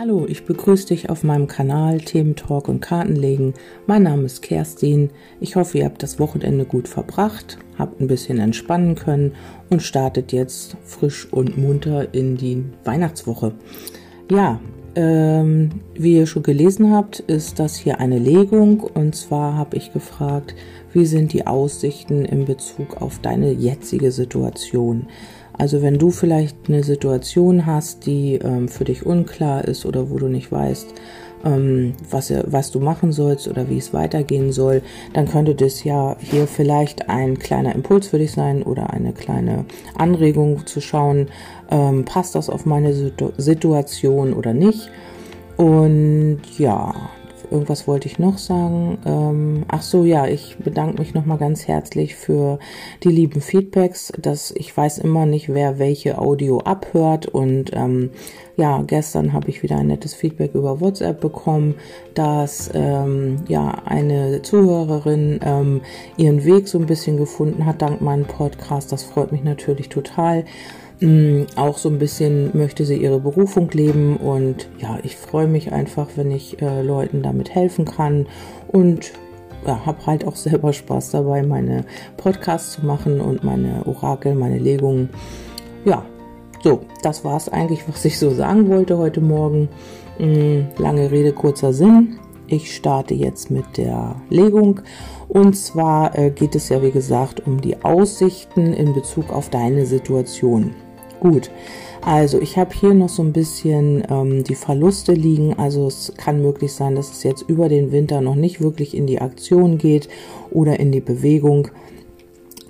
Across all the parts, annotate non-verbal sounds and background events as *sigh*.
Hallo, ich begrüße dich auf meinem Kanal Thementalk und Kartenlegen. Mein Name ist Kerstin. Ich hoffe, ihr habt das Wochenende gut verbracht, habt ein bisschen entspannen können und startet jetzt frisch und munter in die Weihnachtswoche. Ja, ähm, wie ihr schon gelesen habt, ist das hier eine Legung und zwar habe ich gefragt, wie sind die Aussichten in Bezug auf deine jetzige Situation? Also wenn du vielleicht eine Situation hast, die ähm, für dich unklar ist oder wo du nicht weißt, ähm, was, was du machen sollst oder wie es weitergehen soll, dann könnte das ja hier vielleicht ein kleiner Impuls für dich sein oder eine kleine Anregung zu schauen, ähm, passt das auf meine Situ Situation oder nicht. Und ja, irgendwas wollte ich noch sagen. Ähm, ach so, ja, ich bedanke mich nochmal ganz herzlich für die lieben Feedbacks, dass ich weiß immer nicht, wer welche Audio abhört und ähm, ja, gestern habe ich wieder ein nettes Feedback über WhatsApp bekommen, dass ähm, ja eine Zuhörerin ähm, ihren Weg so ein bisschen gefunden hat dank meinem Podcast. Das freut mich natürlich total. Mm, auch so ein bisschen möchte sie ihre Berufung leben und ja, ich freue mich einfach, wenn ich äh, Leuten damit helfen kann und ja, habe halt auch *laughs* selber Spaß dabei, meine Podcasts zu machen und meine Orakel, meine Legungen. Ja, so, das war es eigentlich, *laughs* was ich so sagen wollte heute Morgen. Mm, lange Rede, kurzer Sinn. Ich starte jetzt mit der Legung. Und zwar äh, geht es ja, wie gesagt, um die Aussichten in Bezug auf deine Situation. Gut, also ich habe hier noch so ein bisschen ähm, die Verluste liegen. Also es kann möglich sein, dass es jetzt über den Winter noch nicht wirklich in die Aktion geht oder in die Bewegung.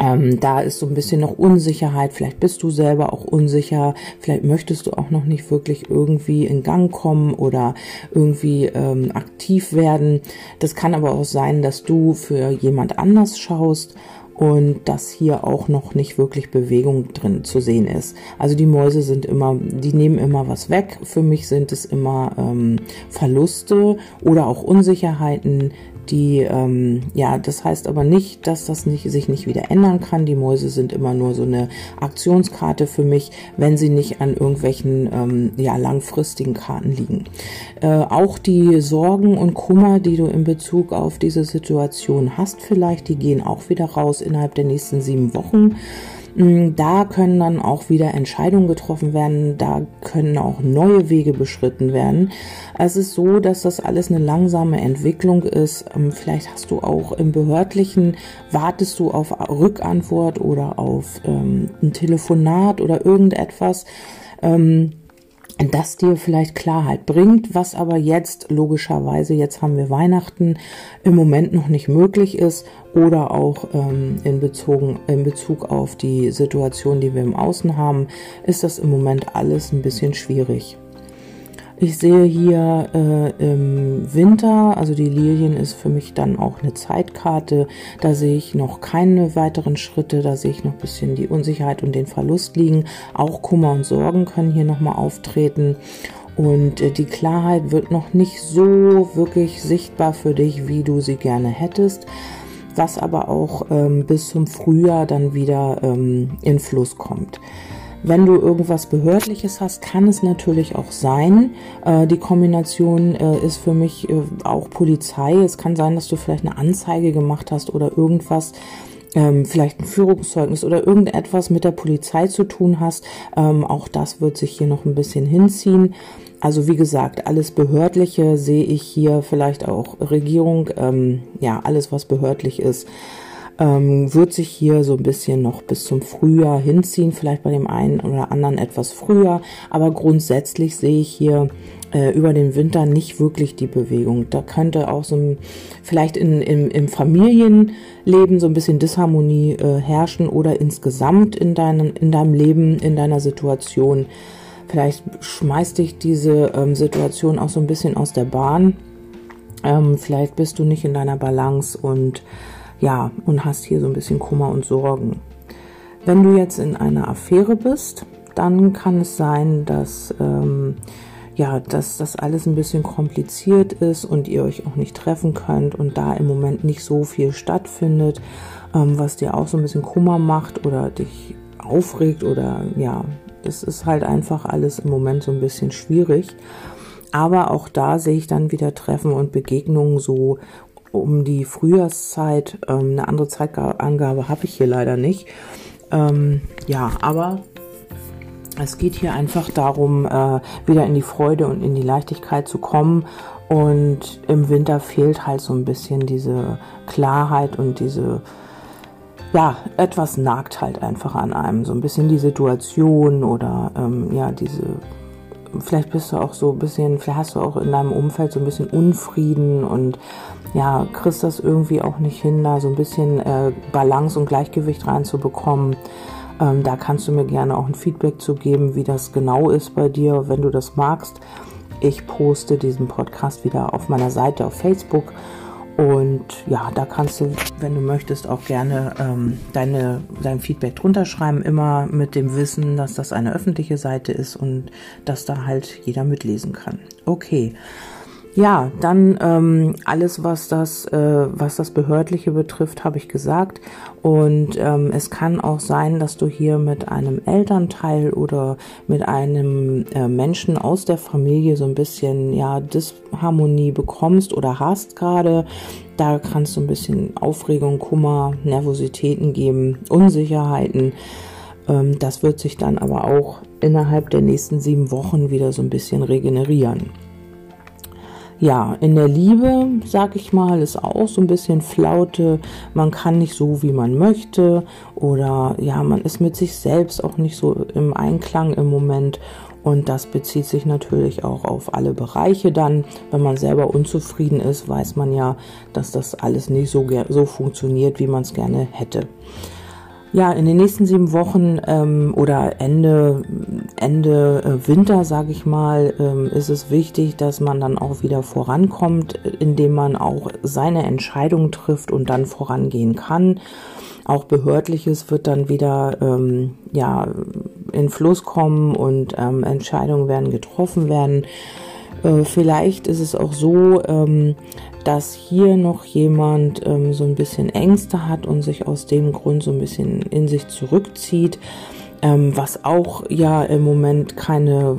Ähm, da ist so ein bisschen noch Unsicherheit. Vielleicht bist du selber auch unsicher. Vielleicht möchtest du auch noch nicht wirklich irgendwie in Gang kommen oder irgendwie ähm, aktiv werden. Das kann aber auch sein, dass du für jemand anders schaust und dass hier auch noch nicht wirklich Bewegung drin zu sehen ist. Also die Mäuse sind immer, die nehmen immer was weg. Für mich sind es immer ähm, Verluste oder auch Unsicherheiten, die, ähm, ja, das heißt aber nicht, dass das nicht, sich nicht wieder ändern kann. Die Mäuse sind immer nur so eine Aktionskarte für mich, wenn sie nicht an irgendwelchen ähm, ja, langfristigen Karten liegen. Äh, auch die Sorgen und Kummer, die du in Bezug auf diese Situation hast, vielleicht, die gehen auch wieder raus innerhalb der nächsten sieben Wochen. Mm, da können dann auch wieder Entscheidungen getroffen werden, da können auch neue Wege beschritten werden. Es ist so, dass das alles eine langsame Entwicklung ist. Ähm, vielleicht hast du auch im Behördlichen, wartest du auf Rückantwort oder auf ähm, ein Telefonat oder irgendetwas. Ähm, das dir vielleicht Klarheit bringt, was aber jetzt logischerweise, jetzt haben wir Weihnachten, im Moment noch nicht möglich ist oder auch ähm, in, Bezogen, in Bezug auf die Situation, die wir im Außen haben, ist das im Moment alles ein bisschen schwierig. Ich sehe hier äh, im Winter, also die Lilien ist für mich dann auch eine Zeitkarte. Da sehe ich noch keine weiteren Schritte, da sehe ich noch ein bisschen die Unsicherheit und den Verlust liegen. Auch Kummer und Sorgen können hier nochmal auftreten. Und äh, die Klarheit wird noch nicht so wirklich sichtbar für dich, wie du sie gerne hättest was aber auch ähm, bis zum Frühjahr dann wieder ähm, in Fluss kommt. Wenn du irgendwas Behördliches hast, kann es natürlich auch sein. Äh, die Kombination äh, ist für mich äh, auch Polizei. Es kann sein, dass du vielleicht eine Anzeige gemacht hast oder irgendwas, ähm, vielleicht ein Führungszeugnis oder irgendetwas mit der Polizei zu tun hast. Ähm, auch das wird sich hier noch ein bisschen hinziehen. Also wie gesagt, alles Behördliche sehe ich hier, vielleicht auch Regierung, ähm, ja, alles was behördlich ist ähm, wird sich hier so ein bisschen noch bis zum Frühjahr hinziehen, vielleicht bei dem einen oder anderen etwas früher, aber grundsätzlich sehe ich hier äh, über den Winter nicht wirklich die Bewegung. Da könnte auch so ein, vielleicht in, im, im Familienleben so ein bisschen Disharmonie äh, herrschen oder insgesamt in, deinem in deinem Leben, in deiner Situation. Vielleicht schmeißt dich diese ähm, Situation auch so ein bisschen aus der Bahn. Ähm, vielleicht bist du nicht in deiner Balance und ja, und hast hier so ein bisschen Kummer und Sorgen. Wenn du jetzt in einer Affäre bist, dann kann es sein, dass ähm, ja, dass das alles ein bisschen kompliziert ist und ihr euch auch nicht treffen könnt und da im Moment nicht so viel stattfindet, ähm, was dir auch so ein bisschen Kummer macht oder dich aufregt oder ja, das ist halt einfach alles im Moment so ein bisschen schwierig. Aber auch da sehe ich dann wieder Treffen und Begegnungen so um die Frühjahrszeit. Ähm, eine andere Zeitangabe habe ich hier leider nicht. Ähm, ja, aber es geht hier einfach darum, äh, wieder in die Freude und in die Leichtigkeit zu kommen. Und im Winter fehlt halt so ein bisschen diese Klarheit und diese, ja, etwas nagt halt einfach an einem. So ein bisschen die Situation oder ähm, ja, diese vielleicht bist du auch so ein bisschen, vielleicht hast du auch in deinem Umfeld so ein bisschen Unfrieden und ja, kriegst das irgendwie auch nicht hin, da so ein bisschen äh, Balance und Gleichgewicht reinzubekommen. Ähm, da kannst du mir gerne auch ein Feedback zu geben, wie das genau ist bei dir, wenn du das magst. Ich poste diesen Podcast wieder auf meiner Seite auf Facebook und ja, da kannst du, wenn du möchtest, auch gerne ähm, deine, dein Feedback drunter schreiben. Immer mit dem Wissen, dass das eine öffentliche Seite ist und dass da halt jeder mitlesen kann. Okay. Ja, dann ähm, alles, was das, äh, was das Behördliche betrifft, habe ich gesagt. Und ähm, es kann auch sein, dass du hier mit einem Elternteil oder mit einem äh, Menschen aus der Familie so ein bisschen ja Disharmonie bekommst oder hast gerade. Da kannst du ein bisschen Aufregung, Kummer, Nervositäten geben, Unsicherheiten. Ähm, das wird sich dann aber auch innerhalb der nächsten sieben Wochen wieder so ein bisschen regenerieren. Ja, in der Liebe, sag ich mal, ist auch so ein bisschen Flaute. Man kann nicht so, wie man möchte. Oder ja, man ist mit sich selbst auch nicht so im Einklang im Moment. Und das bezieht sich natürlich auch auf alle Bereiche dann. Wenn man selber unzufrieden ist, weiß man ja, dass das alles nicht so, so funktioniert, wie man es gerne hätte. Ja, in den nächsten sieben Wochen ähm, oder Ende, Ende äh, Winter, sage ich mal, ähm, ist es wichtig, dass man dann auch wieder vorankommt, indem man auch seine Entscheidung trifft und dann vorangehen kann. Auch behördliches wird dann wieder ähm, ja in Fluss kommen und ähm, Entscheidungen werden getroffen werden. Äh, vielleicht ist es auch so, ähm, dass hier noch jemand ähm, so ein bisschen Ängste hat und sich aus dem Grund so ein bisschen in sich zurückzieht. Ähm, was auch ja im Moment keine,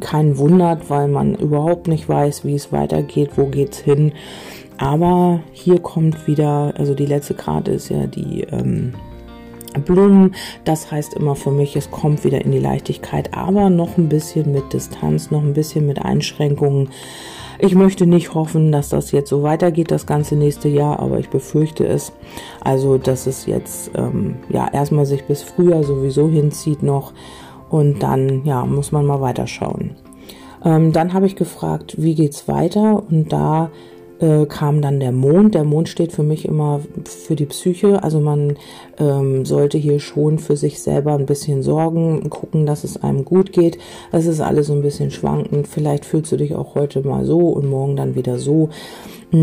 keinen wundert, weil man überhaupt nicht weiß, wie es weitergeht, wo geht's hin. Aber hier kommt wieder, also die letzte Karte ist ja die ähm, Blumen. Das heißt immer für mich, es kommt wieder in die Leichtigkeit, aber noch ein bisschen mit Distanz, noch ein bisschen mit Einschränkungen. Ich möchte nicht hoffen, dass das jetzt so weitergeht, das ganze nächste Jahr, aber ich befürchte es. Also, dass es jetzt ähm, ja erstmal sich bis Frühjahr sowieso hinzieht noch und dann ja muss man mal weiterschauen. Ähm, dann habe ich gefragt, wie geht's weiter und da äh, kam dann der Mond. Der Mond steht für mich immer für die Psyche. Also man ähm, sollte hier schon für sich selber ein bisschen sorgen, gucken, dass es einem gut geht. Das ist alles so ein bisschen schwankend. Vielleicht fühlst du dich auch heute mal so und morgen dann wieder so.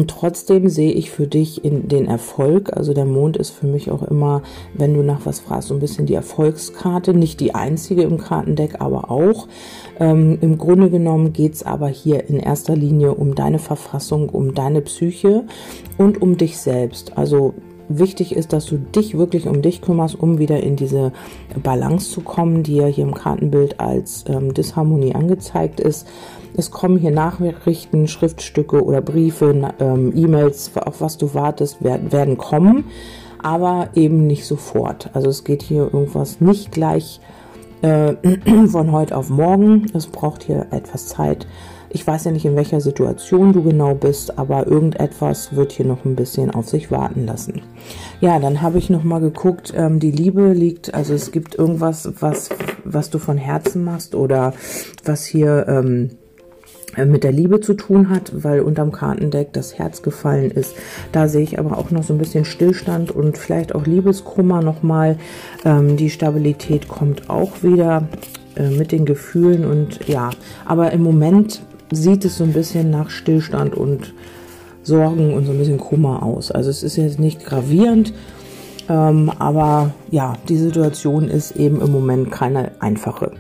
Trotzdem sehe ich für dich in den Erfolg. Also der Mond ist für mich auch immer, wenn du nach was fragst, so ein bisschen die Erfolgskarte. Nicht die einzige im Kartendeck, aber auch. Ähm, Im Grunde genommen geht's aber hier in erster Linie um deine Verfassung, um deine Psyche und um dich selbst. Also wichtig ist, dass du dich wirklich um dich kümmerst, um wieder in diese Balance zu kommen, die ja hier im Kartenbild als ähm, Disharmonie angezeigt ist. Es kommen hier Nachrichten, Schriftstücke oder Briefe, ähm, E-Mails, auf was du wartest, werden, werden kommen, aber eben nicht sofort. Also es geht hier irgendwas nicht gleich äh, *clears throat* von heute auf morgen. Es braucht hier etwas Zeit. Ich weiß ja nicht, in welcher Situation du genau bist, aber irgendetwas wird hier noch ein bisschen auf sich warten lassen. Ja, dann habe ich noch mal geguckt. Ähm, die Liebe liegt, also es gibt irgendwas, was was du von Herzen machst oder was hier ähm, äh, mit der Liebe zu tun hat, weil unterm Kartendeck das Herz gefallen ist. Da sehe ich aber auch noch so ein bisschen Stillstand und vielleicht auch Liebeskummer nochmal. Ähm, die Stabilität kommt auch wieder äh, mit den Gefühlen und ja, aber im Moment sieht es so ein bisschen nach Stillstand und Sorgen und so ein bisschen Kummer aus. Also es ist jetzt nicht gravierend, ähm, aber ja, die Situation ist eben im Moment keine einfache.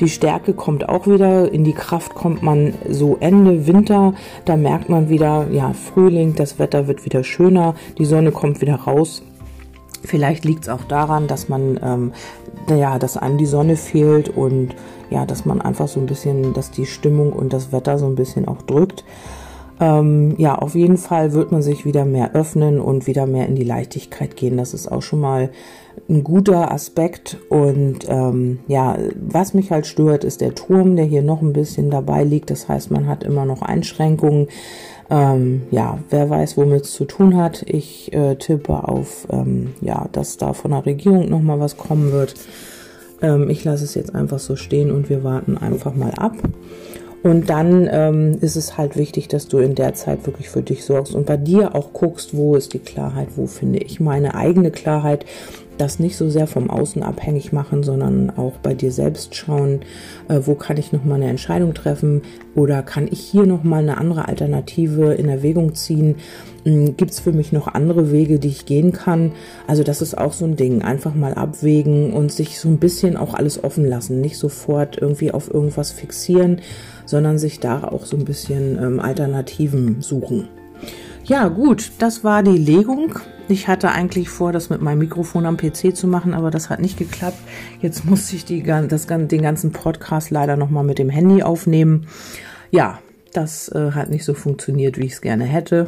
Die Stärke kommt auch wieder, in die Kraft kommt man so Ende Winter, da merkt man wieder, ja, Frühling, das Wetter wird wieder schöner, die Sonne kommt wieder raus. Vielleicht liegt es auch daran, dass man, ähm, ja, dass einem die Sonne fehlt und ja, dass man einfach so ein bisschen, dass die Stimmung und das Wetter so ein bisschen auch drückt. Ähm, ja, auf jeden Fall wird man sich wieder mehr öffnen und wieder mehr in die Leichtigkeit gehen. Das ist auch schon mal ein guter Aspekt. Und ähm, ja, was mich halt stört, ist der Turm, der hier noch ein bisschen dabei liegt. Das heißt, man hat immer noch Einschränkungen. Ähm, ja, wer weiß, womit es zu tun hat. Ich äh, tippe auf, ähm, ja, dass da von der Regierung noch mal was kommen wird. Ähm, ich lasse es jetzt einfach so stehen und wir warten einfach mal ab. Und dann ähm, ist es halt wichtig, dass du in der Zeit wirklich für dich sorgst und bei dir auch guckst, wo ist die Klarheit, wo finde ich meine eigene Klarheit. Das nicht so sehr vom Außen abhängig machen, sondern auch bei dir selbst schauen, äh, wo kann ich nochmal eine Entscheidung treffen oder kann ich hier nochmal eine andere Alternative in Erwägung ziehen. Hm, Gibt es für mich noch andere Wege, die ich gehen kann? Also das ist auch so ein Ding. Einfach mal abwägen und sich so ein bisschen auch alles offen lassen. Nicht sofort irgendwie auf irgendwas fixieren, sondern sich da auch so ein bisschen ähm, Alternativen suchen. Ja, gut, das war die Legung. Ich hatte eigentlich vor, das mit meinem Mikrofon am PC zu machen, aber das hat nicht geklappt. Jetzt musste ich die, das, den ganzen Podcast leider nochmal mit dem Handy aufnehmen. Ja, das äh, hat nicht so funktioniert, wie ich es gerne hätte.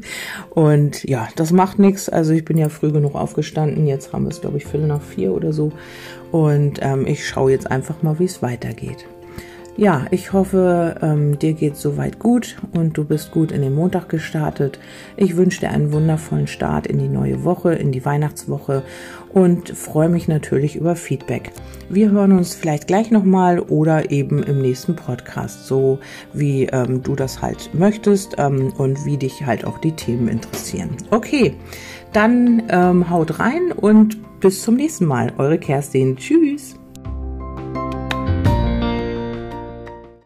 *laughs* Und ja, das macht nichts. Also ich bin ja früh genug aufgestanden. Jetzt haben wir es, glaube ich, Viertel nach vier oder so. Und ähm, ich schaue jetzt einfach mal, wie es weitergeht. Ja, ich hoffe, ähm, dir geht soweit gut und du bist gut in den Montag gestartet. Ich wünsche dir einen wundervollen Start in die neue Woche, in die Weihnachtswoche und freue mich natürlich über Feedback. Wir hören uns vielleicht gleich nochmal oder eben im nächsten Podcast, so wie ähm, du das halt möchtest ähm, und wie dich halt auch die Themen interessieren. Okay, dann ähm, haut rein und bis zum nächsten Mal. Eure Kerstin. Tschüss.